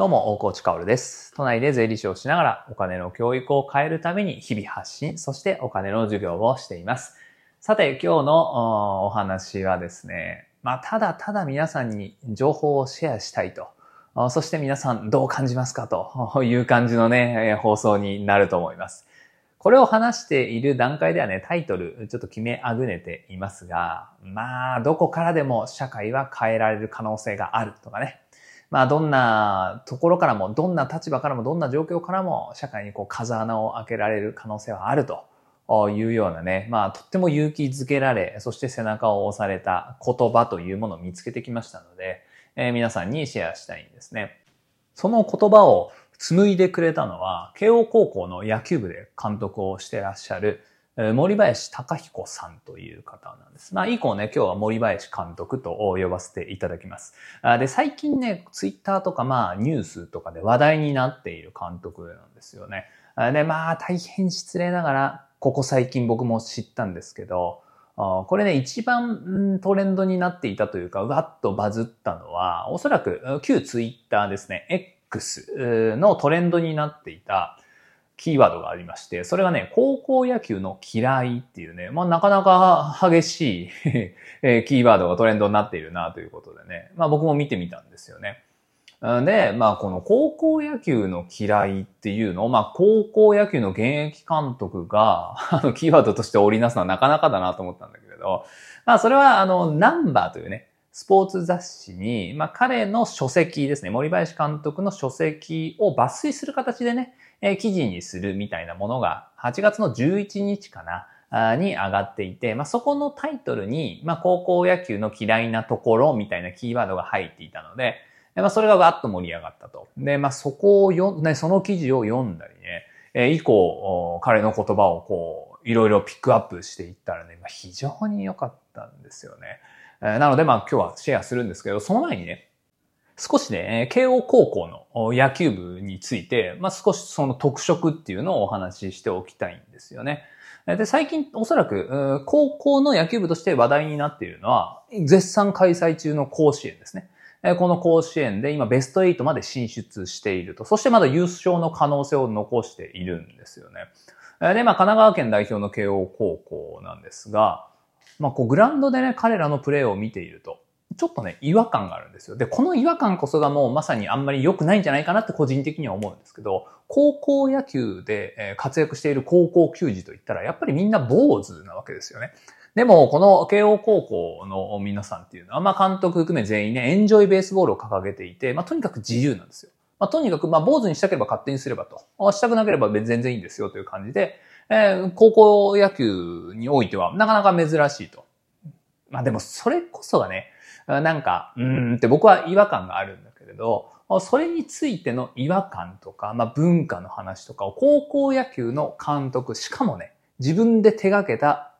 どうも、大河内薫です。都内で税理士をしながらお金の教育を変えるために日々発信、そしてお金の授業をしています。さて、今日のお話はですね、まあ、ただただ皆さんに情報をシェアしたいと。そして皆さんどう感じますかと いう感じのね、放送になると思います。これを話している段階ではね、タイトルちょっと決めあぐねていますが、まあ、どこからでも社会は変えられる可能性があるとかね。まあ、どんなところからも、どんな立場からも、どんな状況からも、社会にこう風穴を開けられる可能性はあるというようなね、まあ、とっても勇気づけられ、そして背中を押された言葉というものを見つけてきましたので、えー、皆さんにシェアしたいんですね。その言葉を紡いでくれたのは、慶応高校の野球部で監督をしてらっしゃる、森林隆彦さんという方なんです。まあ、以降ね、今日は森林監督と呼ばせていただきます。で、最近ね、ツイッターとかまあ、ニュースとかで話題になっている監督なんですよね。で、まあ、大変失礼ながら、ここ最近僕も知ったんですけど、これね、一番トレンドになっていたというか、わっとバズったのは、おそらく旧ツイッターですね、X のトレンドになっていた、キーワードがありまして、それがね、高校野球の嫌いっていうね、まあなかなか激しい えキーワードがトレンドになっているなということでね、まあ僕も見てみたんですよね。で、まあこの高校野球の嫌いっていうのを、まあ高校野球の現役監督が、あのキーワードとして織りなすのはなかなかだなと思ったんだけれど、まあそれはあの、ナンバーというね、スポーツ雑誌に、まあ彼の書籍ですね、森林監督の書籍を抜粋する形でね、え記事にするみたいなものが8月の11日かな、に上がっていて、まあ、そこのタイトルに、まあ、高校野球の嫌いなところみたいなキーワードが入っていたので、まあ、それがわっと盛り上がったと。で、まあ、そこをよ、ね、その記事を読んだりね、え以降、彼の言葉をこう、いろいろピックアップしていったらね、まあ、非常に良かったんですよね。えなので、まあ、今日はシェアするんですけど、その前にね、少しね、慶応高校の野球部について、まあ、少しその特色っていうのをお話ししておきたいんですよね。で、最近おそらく、高校の野球部として話題になっているのは、絶賛開催中の甲子園ですね。この甲子園で今ベスト8まで進出していると。そしてまだ優勝の可能性を残しているんですよね。で、まあ、神奈川県代表の慶応高校なんですが、まあ、こう、グラウンドでね、彼らのプレーを見ていると、ちょっとね、違和感があるんですよ。で、この違和感こそがもうまさにあんまり良くないんじゃないかなって個人的には思うんですけど、高校野球で活躍している高校球児といったら、やっぱりみんな坊主なわけですよね。でも、この慶応高校の皆さんっていうのは、まあ監督含め全員ね、エンジョイベースボールを掲げていて、まあとにかく自由なんですよ。まあとにかく、まあ坊主にしたければ勝手にすればと。したくなければ全然いいんですよという感じで、えー、高校野球においてはなかなか珍しいと。まあでもそれこそがね、なんか、うーんって僕は違和感があるんだけれど、それについての違和感とか、まあ文化の話とかを高校野球の監督、しかもね、自分で手掛けた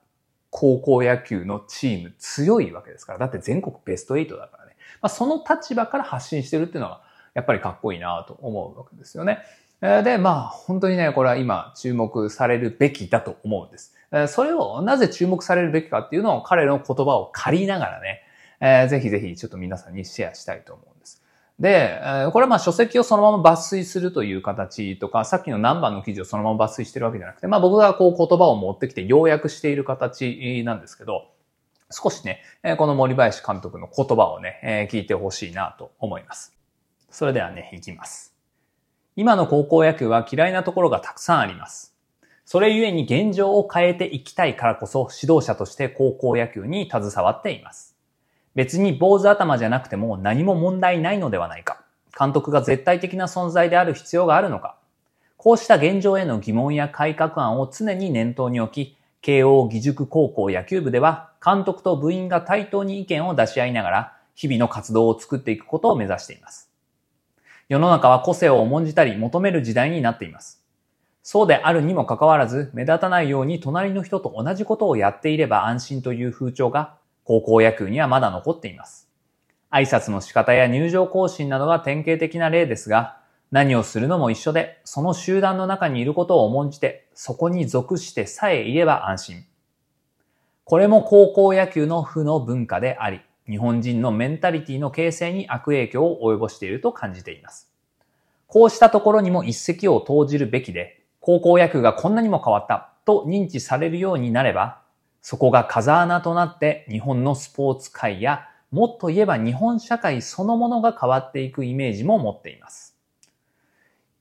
高校野球のチーム強いわけですから。だって全国ベスト8だからね。まあ、その立場から発信してるっていうのが、やっぱりかっこいいなと思うわけですよね。で、まあ、本当にね、これは今注目されるべきだと思うんです。それをなぜ注目されるべきかっていうのを彼の言葉を借りながらね、えー、ぜひぜひちょっと皆さんにシェアしたいと思うんです。で、これはまあ書籍をそのまま抜粋するという形とか、さっきの何番の記事をそのまま抜粋してるわけじゃなくて、まあ僕がこう言葉を持ってきて要約している形なんですけど、少しね、この森林監督の言葉をね、聞いてほしいなと思います。それではね、いきます。今の高校野球は嫌いなところがたくさんあります。それゆえに現状を変えていきたいからこそ指導者として高校野球に携わっています。別に坊主頭じゃなくても何も問題ないのではないか。監督が絶対的な存在である必要があるのか。こうした現状への疑問や改革案を常に念頭に置き、慶応義塾高校野球部では監督と部員が対等に意見を出し合いながら日々の活動を作っていくことを目指しています。世の中は個性を重んじたり求める時代になっています。そうであるにもかかわらず目立たないように隣の人と同じことをやっていれば安心という風潮が高校野球にはまだ残っています。挨拶の仕方や入場行進などが典型的な例ですが、何をするのも一緒で、その集団の中にいることを重んじて、そこに属してさえいれば安心。これも高校野球の負の文化であり、日本人のメンタリティの形成に悪影響を及ぼしていると感じています。こうしたところにも一石を投じるべきで、高校野球がこんなにも変わったと認知されるようになれば、そこが風穴となって日本のスポーツ界やもっと言えば日本社会そのものが変わっていくイメージも持っています。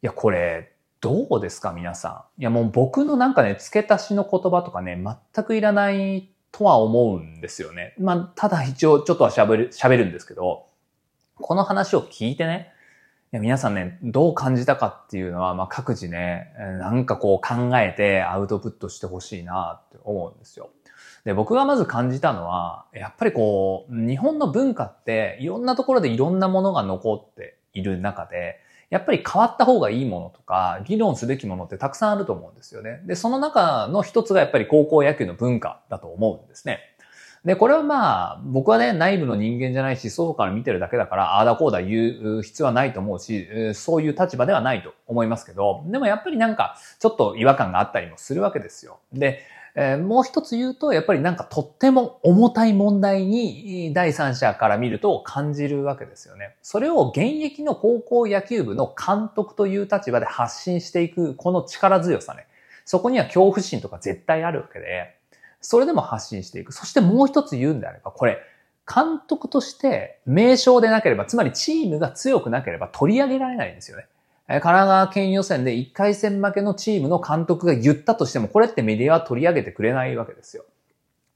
いや、これ、どうですか皆さん。いや、もう僕のなんかね、付け足しの言葉とかね、全くいらないとは思うんですよね。まあ、ただ一応ちょっとは喋る、喋るんですけど、この話を聞いてね、皆さんね、どう感じたかっていうのは、まあ、各自ね、なんかこう考えてアウトプットしてほしいなって思うんですよ。で、僕がまず感じたのは、やっぱりこう、日本の文化っていろんなところでいろんなものが残っている中で、やっぱり変わった方がいいものとか、議論すべきものってたくさんあると思うんですよね。で、その中の一つがやっぱり高校野球の文化だと思うんですね。で、これはまあ、僕はね、内部の人間じゃないし、外から見てるだけだから、ああだこうだ言う必要はないと思うし、そういう立場ではないと思いますけど、でもやっぱりなんか、ちょっと違和感があったりもするわけですよ。で、えー、もう一つ言うと、やっぱりなんかとっても重たい問題に第三者から見ると感じるわけですよね。それを現役の高校野球部の監督という立場で発信していく、この力強さね。そこには恐怖心とか絶対あるわけで、それでも発信していく。そしてもう一つ言うんであれば、これ、監督として名称でなければ、つまりチームが強くなければ取り上げられないんですよね。神奈川県予選で1回戦負けのチームの監督が言ったとしても、これってメディアは取り上げてくれないわけですよ。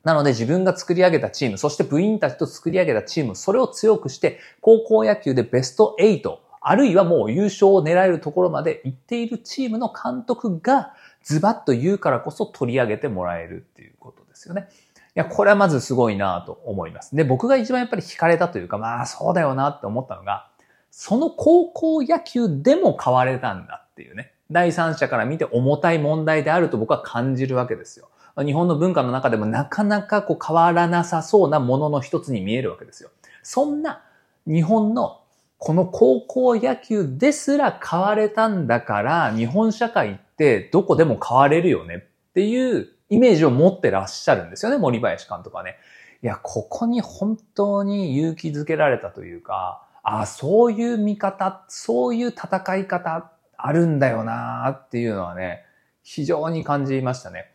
なので自分が作り上げたチーム、そして部員たちと作り上げたチーム、それを強くして、高校野球でベスト8、あるいはもう優勝を狙えるところまで行っているチームの監督がズバッと言うからこそ取り上げてもらえるっていうことですよね。いや、これはまずすごいなと思います。で、僕が一番やっぱり惹かれたというか、まあそうだよなって思ったのが、その高校野球でも変われたんだっていうね。第三者から見て重たい問題であると僕は感じるわけですよ。日本の文化の中でもなかなかこう変わらなさそうなものの一つに見えるわけですよ。そんな日本のこの高校野球ですら変われたんだから日本社会ってどこでも変われるよねっていうイメージを持ってらっしゃるんですよね、森林監督はね。いや、ここに本当に勇気づけられたというか、あそういう見方、そういう戦い方あるんだよなっていうのはね、非常に感じましたね。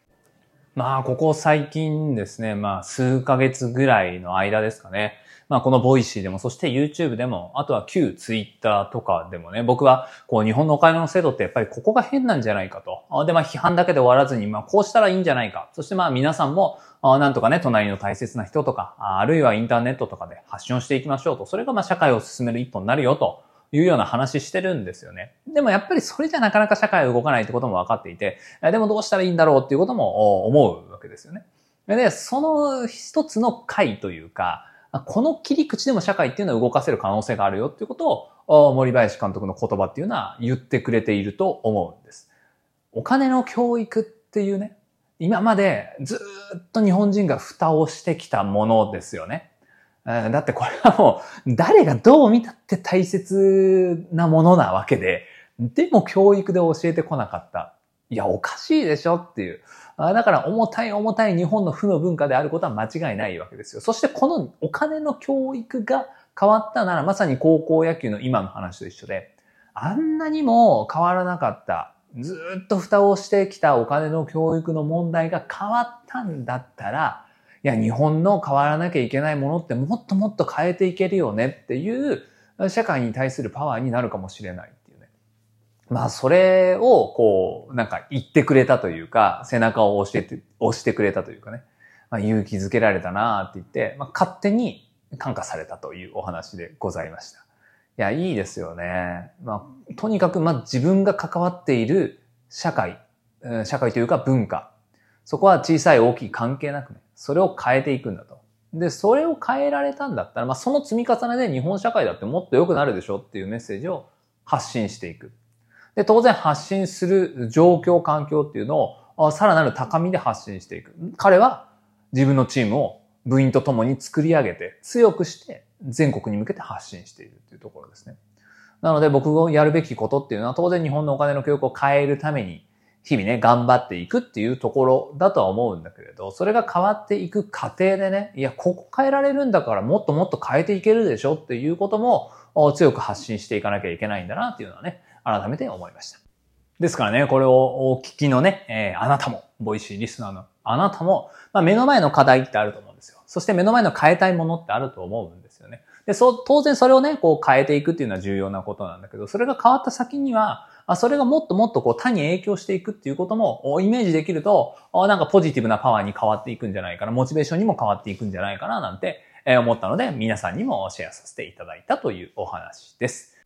まあ、ここ最近ですね、まあ、数ヶ月ぐらいの間ですかね。まあ、このボイシーでも、そして YouTube でも、あとは旧 Twitter とかでもね、僕は、こう、日本のお金の制度ってやっぱりここが変なんじゃないかと。で、まあ、批判だけで終わらずに、まあ、こうしたらいいんじゃないか。そしてまあ、皆さんも、なんとかね、隣の大切な人とか、あるいはインターネットとかで発信をしていきましょうと。それがまあ、社会を進める一歩になるよと。いうような話してるんですよね。でもやっぱりそれじゃなかなか社会は動かないってことも分かっていて、でもどうしたらいいんだろうっていうことも思うわけですよね。で、その一つの回というか、この切り口でも社会っていうのは動かせる可能性があるよっていうことを、森林監督の言葉っていうのは言ってくれていると思うんです。お金の教育っていうね、今までずっと日本人が蓋をしてきたものですよね。だってこれはもう誰がどう見たって大切なものなわけで、でも教育で教えてこなかった。いや、おかしいでしょっていう。だから重たい重たい日本の負の文化であることは間違いないわけですよ。そしてこのお金の教育が変わったならまさに高校野球の今の話と一緒で、あんなにも変わらなかった、ずっと蓋をしてきたお金の教育の問題が変わったんだったら、いや、日本の変わらなきゃいけないものってもっともっと変えていけるよねっていう社会に対するパワーになるかもしれない。まあ、それを、こう、なんか言ってくれたというか、背中を押して、押してくれたというかね、まあ、勇気づけられたなって言って、まあ、勝手に感化されたというお話でございました。いや、いいですよね。まあ、とにかく、まあ、自分が関わっている社会、社会というか文化、そこは小さい大きい関係なくね、それを変えていくんだと。で、それを変えられたんだったら、まあ、その積み重ねで日本社会だってもっと良くなるでしょっていうメッセージを発信していく。で、当然発信する状況、環境っていうのをさらなる高みで発信していく。彼は自分のチームを部員と共に作り上げて強くして全国に向けて発信しているっていうところですね。なので僕がやるべきことっていうのは当然日本のお金の教育を変えるために日々ね、頑張っていくっていうところだとは思うんだけれど、それが変わっていく過程でね、いや、ここ変えられるんだからもっともっと変えていけるでしょっていうことも強く発信していかなきゃいけないんだなっていうのはね、改めて思いました。ですからね、これをお聞きのね、えー、あなたも、ボイシーリスナーのあなたも、まあ、目の前の課題ってあると思うんですよ。そして目の前の変えたいものってあると思うんですよね。で、そう、当然それをね、こう変えていくっていうのは重要なことなんだけど、それが変わった先には、あそれがもっともっとこう他に影響していくっていうこともイメージできると、なんかポジティブなパワーに変わっていくんじゃないかな、モチベーションにも変わっていくんじゃないかななんて思ったので、皆さんにもシェアさせていただいたというお話です。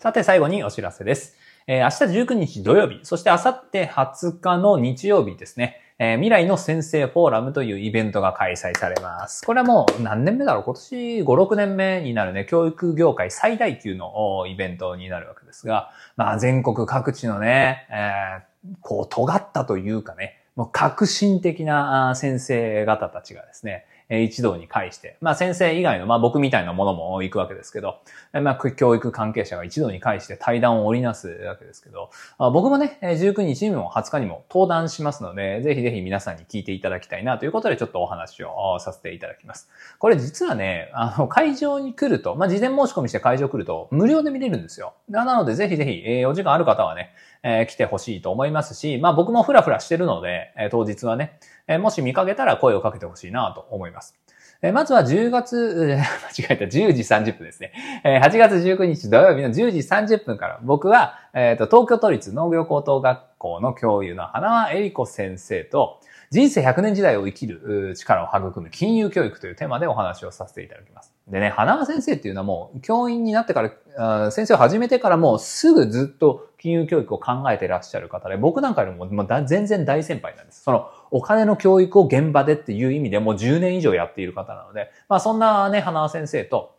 さて最後にお知らせです。えー、明日19日土曜日、そして明後日20日の日曜日ですね。えー、未来の先生フォーラムというイベントが開催されます。これはもう何年目だろう？今年5、6年目になるね、教育業界最大級のイベントになるわけですが、まあ全国各地のね、えー、こう尖ったというかね、もう革新的な先生方たちがですね、え一堂に会して、まあ先生以外の、まあ僕みたいなものも行くわけですけど、まあ教育関係者が一堂に会して対談を織りなすわけですけど、僕もね、19日にも20日にも登壇しますので、ぜひぜひ皆さんに聞いていただきたいなということでちょっとお話をさせていただきます。これ実はね、あの会場に来ると、まあ事前申し込みして会場来ると無料で見れるんですよ。なのでぜひぜひ、えー、お時間ある方はね、えー、来てほしいと思いますし、まあ僕もフラフラしてるので、えー、当日はね、え、もし見かけたら声をかけてほしいなと思います。えまずは10月、間違えた、10時30分ですね。え8月19日土曜日の10時30分から、僕は、えっ、と、東京都立農業高等学校の教諭の花輪恵里子先生と、人生100年時代を生きる力を育む金融教育というテーマでお話をさせていただきます。でね、花輪先生っていうのはもう教員になってから、先生を始めてからもうすぐずっと金融教育を考えていらっしゃる方で、僕なんかよりも全然大先輩なんです。そのお金の教育を現場でっていう意味でもう10年以上やっている方なので、まあそんなね、花輪先生と、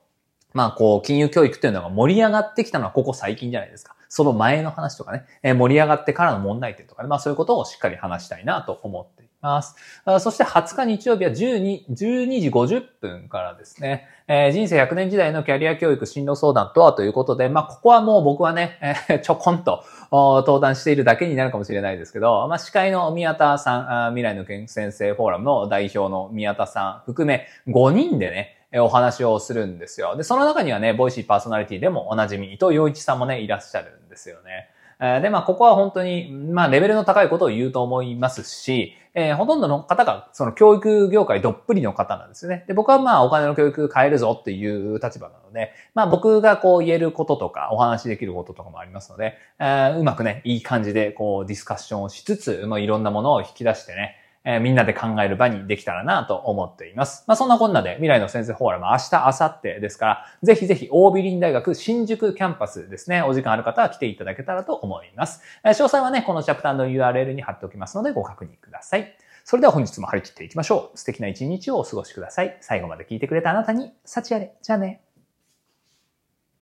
まあこう、金融教育っていうのが盛り上がってきたのはここ最近じゃないですか。その前の話とかね、え盛り上がってからの問題点とかね、まあそういうことをしっかり話したいなと思っています。そして20日日曜日は12、12時50分からですね、えー、人生100年時代のキャリア教育進路相談とはということで、まあここはもう僕はね、えー、ちょこんと登壇しているだけになるかもしれないですけど、まあ司会の宮田さん、未来の先生フォーラムの代表の宮田さん含め5人でね、えお話をするんですよ。で、その中にはね、ボイシーパーソナリティでもおなじみ、伊藤洋一さんもね、いらっしゃるんですよね。で、まあ、ここは本当に、まあ、レベルの高いことを言うと思いますし、えー、ほとんどの方が、その教育業界どっぷりの方なんですよね。で、僕はまあ、お金の教育変えるぞっていう立場なので、まあ、僕がこう言えることとか、お話しできることとかもありますので、えー、うまくね、いい感じでこう、ディスカッションをしつつ、まあ、いろんなものを引き出してね、えー、みんなで考える場にできたらなと思っています。まあ、そんなこんなで未来の先生フォーラム明日、明後日ですから、ぜひぜひ、大ビリン大学新宿キャンパスですね、お時間ある方は来ていただけたらと思います。えー、詳細はね、このチャプターの URL に貼っておきますのでご確認ください。それでは本日も張り切っていきましょう。素敵な一日をお過ごしください。最後まで聞いてくれたあなたに、幸あれ。じゃあね。